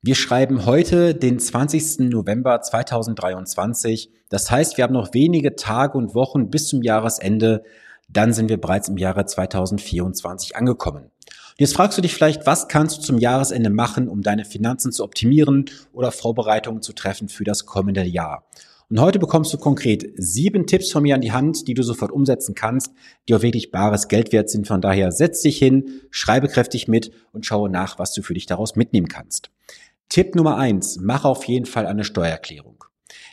Wir schreiben heute den 20. November 2023. Das heißt, wir haben noch wenige Tage und Wochen bis zum Jahresende. Dann sind wir bereits im Jahre 2024 angekommen. Jetzt fragst du dich vielleicht, was kannst du zum Jahresende machen, um deine Finanzen zu optimieren oder Vorbereitungen zu treffen für das kommende Jahr? Und heute bekommst du konkret sieben Tipps von mir an die Hand, die du sofort umsetzen kannst, die auch wirklich bares Geld wert sind. Von daher setz dich hin, schreibe kräftig mit und schaue nach, was du für dich daraus mitnehmen kannst. Tipp Nummer eins, mach auf jeden Fall eine Steuererklärung.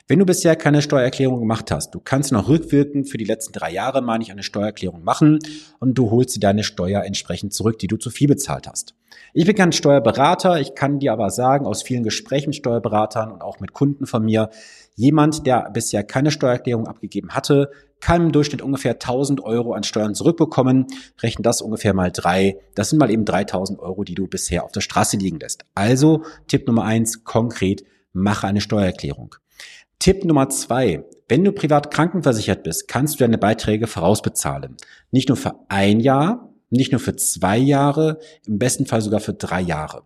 Wenn du bisher keine Steuererklärung gemacht hast, du kannst noch rückwirkend für die letzten drei Jahre, meine ich, eine Steuererklärung machen und du holst dir deine Steuer entsprechend zurück, die du zu viel bezahlt hast. Ich bin kein Steuerberater, ich kann dir aber sagen, aus vielen Gesprächen mit Steuerberatern und auch mit Kunden von mir, jemand, der bisher keine Steuererklärung abgegeben hatte, kann im Durchschnitt ungefähr 1000 Euro an Steuern zurückbekommen. Rechnen das ungefähr mal drei. Das sind mal eben 3000 Euro, die du bisher auf der Straße liegen lässt. Also Tipp Nummer eins, konkret, mache eine Steuererklärung. Tipp Nummer zwei. Wenn du privat krankenversichert bist, kannst du deine Beiträge vorausbezahlen. Nicht nur für ein Jahr, nicht nur für zwei Jahre, im besten Fall sogar für drei Jahre.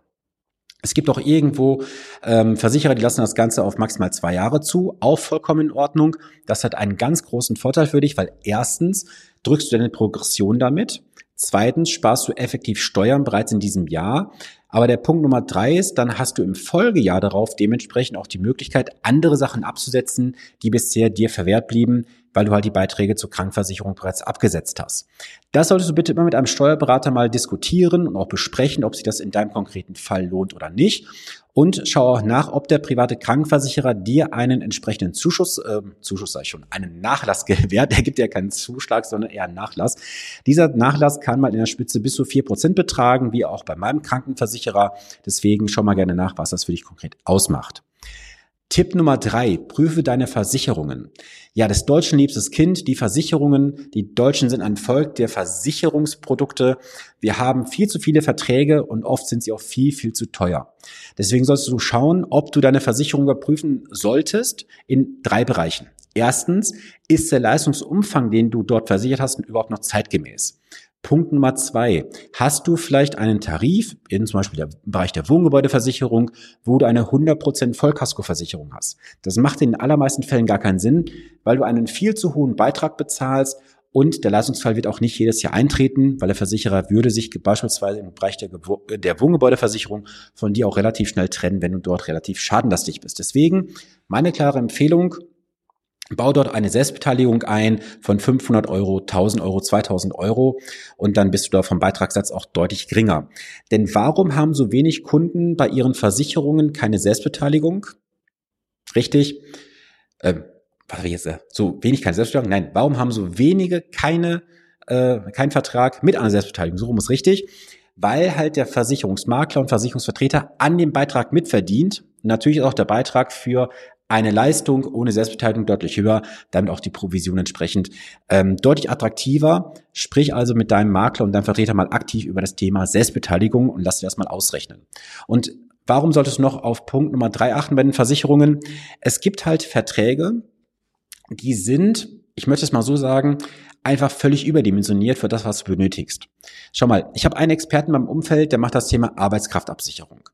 Es gibt auch irgendwo ähm, Versicherer, die lassen das Ganze auf maximal zwei Jahre zu, auch vollkommen in Ordnung. Das hat einen ganz großen Vorteil für dich, weil erstens drückst du deine Progression damit, zweitens sparst du effektiv Steuern bereits in diesem Jahr, aber der Punkt Nummer drei ist, dann hast du im Folgejahr darauf dementsprechend auch die Möglichkeit, andere Sachen abzusetzen, die bisher dir verwehrt blieben, weil du halt die Beiträge zur Krankenversicherung bereits abgesetzt hast. Das solltest du bitte immer mit einem Steuerberater mal diskutieren und auch besprechen, ob sich das in deinem konkreten Fall lohnt oder nicht. Und schau auch nach, ob der private Krankenversicherer dir einen entsprechenden Zuschuss, äh, Zuschuss sage ich schon, einen Nachlass gewährt. Der gibt ja keinen Zuschlag, sondern eher einen Nachlass. Dieser Nachlass kann mal in der Spitze bis zu vier Prozent betragen, wie auch bei meinem Krankenversicherer. Deswegen schau mal gerne nach, was das für dich konkret ausmacht. Tipp Nummer drei, prüfe deine Versicherungen. Ja, des Deutschen liebstes Kind, die Versicherungen. Die Deutschen sind ein Volk der Versicherungsprodukte. Wir haben viel zu viele Verträge und oft sind sie auch viel, viel zu teuer. Deswegen sollst du schauen, ob du deine Versicherung überprüfen solltest in drei Bereichen. Erstens, ist der Leistungsumfang, den du dort versichert hast, überhaupt noch zeitgemäß? Punkt Nummer zwei. Hast du vielleicht einen Tarif, in zum Beispiel der Bereich der Wohngebäudeversicherung, wo du eine 100% Vollkaskoversicherung hast? Das macht in den allermeisten Fällen gar keinen Sinn, weil du einen viel zu hohen Beitrag bezahlst und der Leistungsfall wird auch nicht jedes Jahr eintreten, weil der Versicherer würde sich beispielsweise im Bereich der, der Wohngebäudeversicherung von dir auch relativ schnell trennen, wenn du dort relativ schadenlastig bist. Deswegen meine klare Empfehlung, Bau dort eine Selbstbeteiligung ein von 500 Euro, 1000 Euro, 2000 Euro und dann bist du da vom Beitragssatz auch deutlich geringer. Denn warum haben so wenig Kunden bei ihren Versicherungen keine Selbstbeteiligung? Richtig? Ähm, was jetzt, äh, so wenig keine Selbstbeteiligung? Nein, warum haben so wenige keine, äh, keinen Vertrag mit einer Selbstbeteiligung? So rum ist richtig. Weil halt der Versicherungsmakler und Versicherungsvertreter an dem Beitrag mitverdient. Natürlich ist auch der Beitrag für eine Leistung ohne Selbstbeteiligung deutlich höher, damit auch die Provision entsprechend ähm, deutlich attraktiver. Sprich also mit deinem Makler und deinem Vertreter mal aktiv über das Thema Selbstbeteiligung und lass dir das mal ausrechnen. Und warum solltest du noch auf Punkt Nummer drei achten bei den Versicherungen? Es gibt halt Verträge, die sind, ich möchte es mal so sagen, einfach völlig überdimensioniert für das, was du benötigst. Schau mal, ich habe einen Experten beim Umfeld, der macht das Thema Arbeitskraftabsicherung.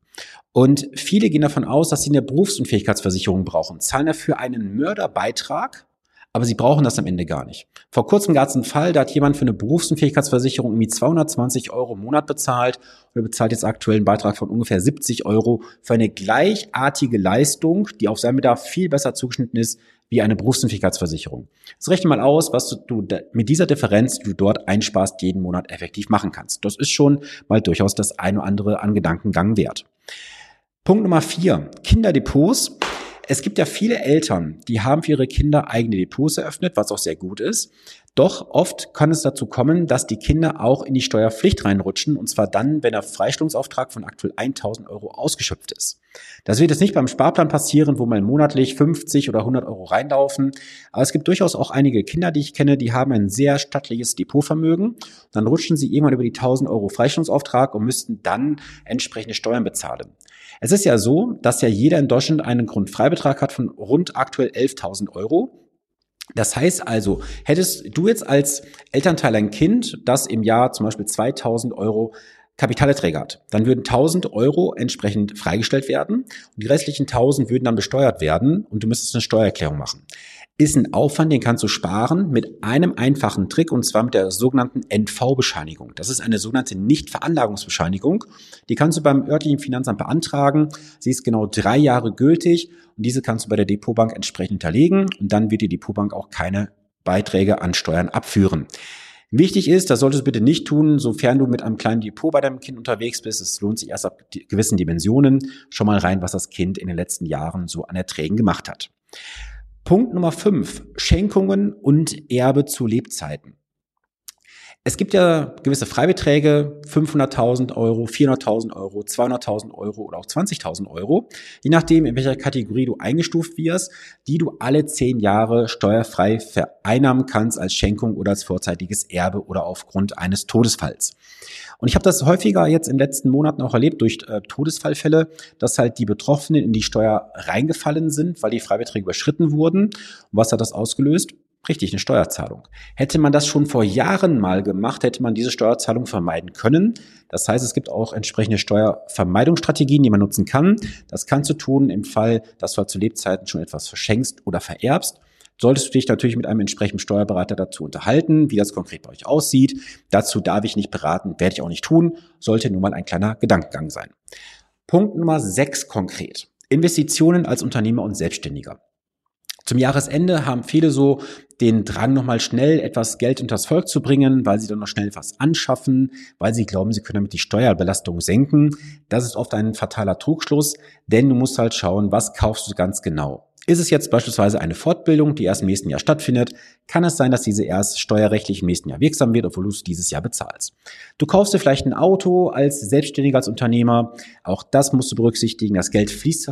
Und viele gehen davon aus, dass sie eine Berufsunfähigkeitsversicherung brauchen, zahlen dafür einen Mörderbeitrag, aber sie brauchen das am Ende gar nicht. Vor kurzem gab es einen Fall, da hat jemand für eine Berufsunfähigkeitsversicherung irgendwie 220 Euro im Monat bezahlt und er bezahlt jetzt aktuell einen Beitrag von ungefähr 70 Euro für eine gleichartige Leistung, die auf seinen Bedarf viel besser zugeschnitten ist wie eine Berufsunfähigkeitsversicherung. Jetzt rechne mal aus, was du mit dieser Differenz, die du dort einsparst, jeden Monat effektiv machen kannst. Das ist schon mal durchaus das eine oder andere an Gedankengang wert. Punkt Nummer vier, Kinderdepots. Es gibt ja viele Eltern, die haben für ihre Kinder eigene Depots eröffnet, was auch sehr gut ist. Doch oft kann es dazu kommen, dass die Kinder auch in die Steuerpflicht reinrutschen, und zwar dann, wenn der Freistellungsauftrag von aktuell 1000 Euro ausgeschöpft ist. Das wird jetzt nicht beim Sparplan passieren, wo mal monatlich 50 oder 100 Euro reinlaufen, aber es gibt durchaus auch einige Kinder, die ich kenne, die haben ein sehr stattliches Depotvermögen. Dann rutschen sie irgendwann über die 1000 Euro Freistellungsauftrag und müssten dann entsprechende Steuern bezahlen. Es ist ja so, dass ja jeder in Deutschland einen Grundfreibetrag hat von rund aktuell 11.000 Euro. Das heißt also, hättest du jetzt als Elternteil ein Kind, das im Jahr zum Beispiel 2000 Euro Kapitalerträge hat, dann würden 1000 Euro entsprechend freigestellt werden und die restlichen 1000 würden dann besteuert werden und du müsstest eine Steuererklärung machen. Ist ein Aufwand, den kannst du sparen mit einem einfachen Trick und zwar mit der sogenannten NV-Bescheinigung. Das ist eine sogenannte Nichtveranlagungsbescheinigung. Die kannst du beim örtlichen Finanzamt beantragen. Sie ist genau drei Jahre gültig und diese kannst du bei der Depotbank entsprechend hinterlegen und dann wird die Depotbank auch keine Beiträge an Steuern abführen. Wichtig ist, das solltest du bitte nicht tun, sofern du mit einem kleinen Depot bei deinem Kind unterwegs bist. Es lohnt sich erst ab gewissen Dimensionen schon mal rein, was das Kind in den letzten Jahren so an Erträgen gemacht hat. Punkt Nummer fünf: Schenkungen und Erbe zu Lebzeiten. Es gibt ja gewisse Freibeträge, 500.000 Euro, 400.000 Euro, 200.000 Euro oder auch 20.000 Euro, je nachdem, in welcher Kategorie du eingestuft wirst, die du alle zehn Jahre steuerfrei vereinnahmen kannst als Schenkung oder als vorzeitiges Erbe oder aufgrund eines Todesfalls. Und ich habe das häufiger jetzt in den letzten Monaten auch erlebt durch äh, Todesfallfälle, dass halt die Betroffenen in die Steuer reingefallen sind, weil die Freibeträge überschritten wurden. Und was hat das ausgelöst? Richtig, eine Steuerzahlung. Hätte man das schon vor Jahren mal gemacht, hätte man diese Steuerzahlung vermeiden können. Das heißt, es gibt auch entsprechende Steuervermeidungsstrategien, die man nutzen kann. Das kannst du tun im Fall, dass du halt zu Lebzeiten schon etwas verschenkst oder vererbst. Solltest du dich natürlich mit einem entsprechenden Steuerberater dazu unterhalten, wie das konkret bei euch aussieht. Dazu darf ich nicht beraten, werde ich auch nicht tun, sollte nur mal ein kleiner Gedankengang sein. Punkt Nummer 6 konkret. Investitionen als Unternehmer und Selbstständiger. Zum Jahresende haben viele so den Drang, nochmal schnell etwas Geld unters Volk zu bringen, weil sie dann noch schnell etwas anschaffen, weil sie glauben, sie können damit die Steuerbelastung senken. Das ist oft ein fataler Trugschluss, denn du musst halt schauen, was kaufst du ganz genau. Ist es jetzt beispielsweise eine Fortbildung, die erst im nächsten Jahr stattfindet, kann es sein, dass diese erst steuerrechtlich im nächsten Jahr wirksam wird, obwohl du es dieses Jahr bezahlst. Du kaufst dir vielleicht ein Auto als Selbstständiger, als Unternehmer. Auch das musst du berücksichtigen. Das Geld fließt,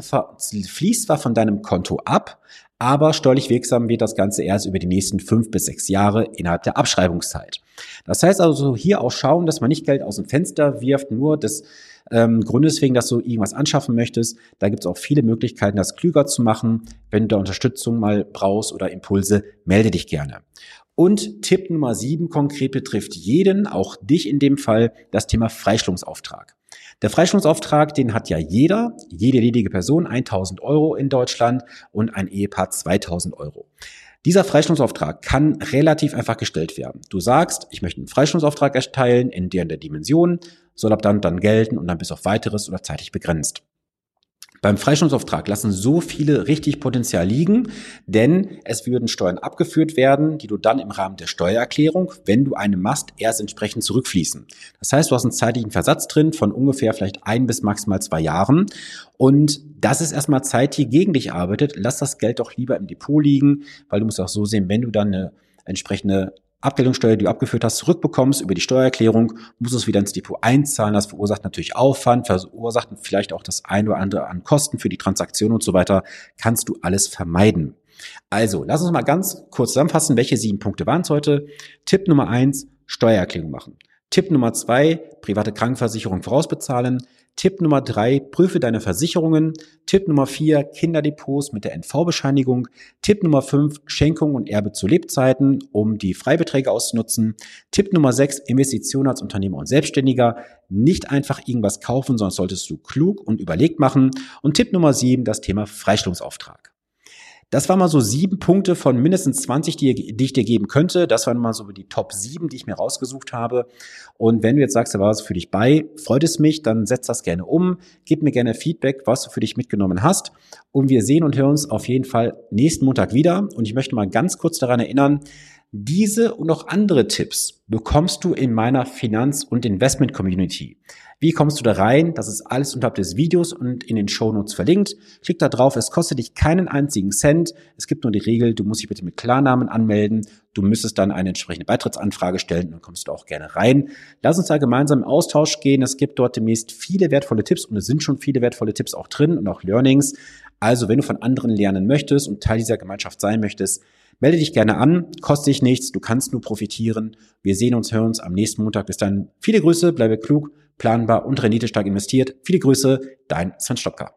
fließt zwar von deinem Konto ab, aber steuerlich wirksam wird das Ganze erst über die nächsten fünf bis sechs Jahre innerhalb der Abschreibungszeit. Das heißt also hier auch schauen, dass man nicht Geld aus dem Fenster wirft, nur des ähm, Grundes wegen, dass du irgendwas anschaffen möchtest. Da gibt es auch viele Möglichkeiten, das klüger zu machen. Wenn du da Unterstützung mal brauchst oder Impulse, melde dich gerne. Und Tipp Nummer sieben konkret betrifft jeden, auch dich in dem Fall, das Thema Freistellungsauftrag. Der Freistellungsauftrag, den hat ja jeder, jede ledige Person 1000 Euro in Deutschland und ein Ehepaar 2000 Euro. Dieser Freistellungsauftrag kann relativ einfach gestellt werden. Du sagst, ich möchte einen Freistellungsauftrag erteilen in der in der Dimension, soll ab dann dann gelten und dann bis auf weiteres oder zeitlich begrenzt. Beim Freistellungsauftrag lassen so viele richtig Potenzial liegen, denn es würden Steuern abgeführt werden, die du dann im Rahmen der Steuererklärung, wenn du eine machst, erst entsprechend zurückfließen. Das heißt, du hast einen zeitlichen Versatz drin von ungefähr vielleicht ein bis maximal zwei Jahren und das ist erstmal Zeit, die gegen dich arbeitet. Lass das Geld doch lieber im Depot liegen, weil du musst auch so sehen, wenn du dann eine entsprechende Abgeltungssteuer, die du abgeführt hast, zurückbekommst über die Steuererklärung, musst du es wieder ins Depot einzahlen. Das verursacht natürlich Aufwand, verursacht vielleicht auch das ein oder andere an Kosten für die Transaktion und so weiter. Kannst du alles vermeiden. Also, lass uns mal ganz kurz zusammenfassen, welche sieben Punkte waren es heute. Tipp Nummer eins, Steuererklärung machen. Tipp Nummer zwei, private Krankenversicherung vorausbezahlen. Tipp Nummer drei, prüfe deine Versicherungen. Tipp Nummer vier, Kinderdepots mit der NV-Bescheinigung. Tipp Nummer fünf, Schenkung und Erbe zu Lebzeiten, um die Freibeträge auszunutzen. Tipp Nummer sechs, Investitionen als Unternehmer und Selbstständiger. Nicht einfach irgendwas kaufen, sondern solltest du klug und überlegt machen. Und Tipp Nummer sieben, das Thema Freistellungsauftrag. Das waren mal so sieben Punkte von mindestens 20, die, die, ich dir geben könnte. Das waren mal so die Top sieben, die ich mir rausgesucht habe. Und wenn du jetzt sagst, da war was für dich bei, freut es mich, dann setz das gerne um. Gib mir gerne Feedback, was du für dich mitgenommen hast. Und wir sehen und hören uns auf jeden Fall nächsten Montag wieder. Und ich möchte mal ganz kurz daran erinnern, diese und noch andere Tipps bekommst du in meiner Finanz- und Investment-Community. Wie kommst du da rein? Das ist alles unterhalb des Videos und in den Shownotes verlinkt. Klick da drauf, es kostet dich keinen einzigen Cent. Es gibt nur die Regel, du musst dich bitte mit Klarnamen anmelden. Du müsstest dann eine entsprechende Beitrittsanfrage stellen und dann kommst du auch gerne rein. Lass uns da gemeinsam im Austausch gehen. Es gibt dort demnächst viele wertvolle Tipps und es sind schon viele wertvolle Tipps auch drin und auch Learnings. Also wenn du von anderen lernen möchtest und Teil dieser Gemeinschaft sein möchtest, Melde dich gerne an, kostet dich nichts, du kannst nur profitieren. Wir sehen uns, hören uns am nächsten Montag. Bis dann. Viele Grüße, bleibe klug, planbar und renditestark investiert. Viele Grüße, dein Sven Stopka.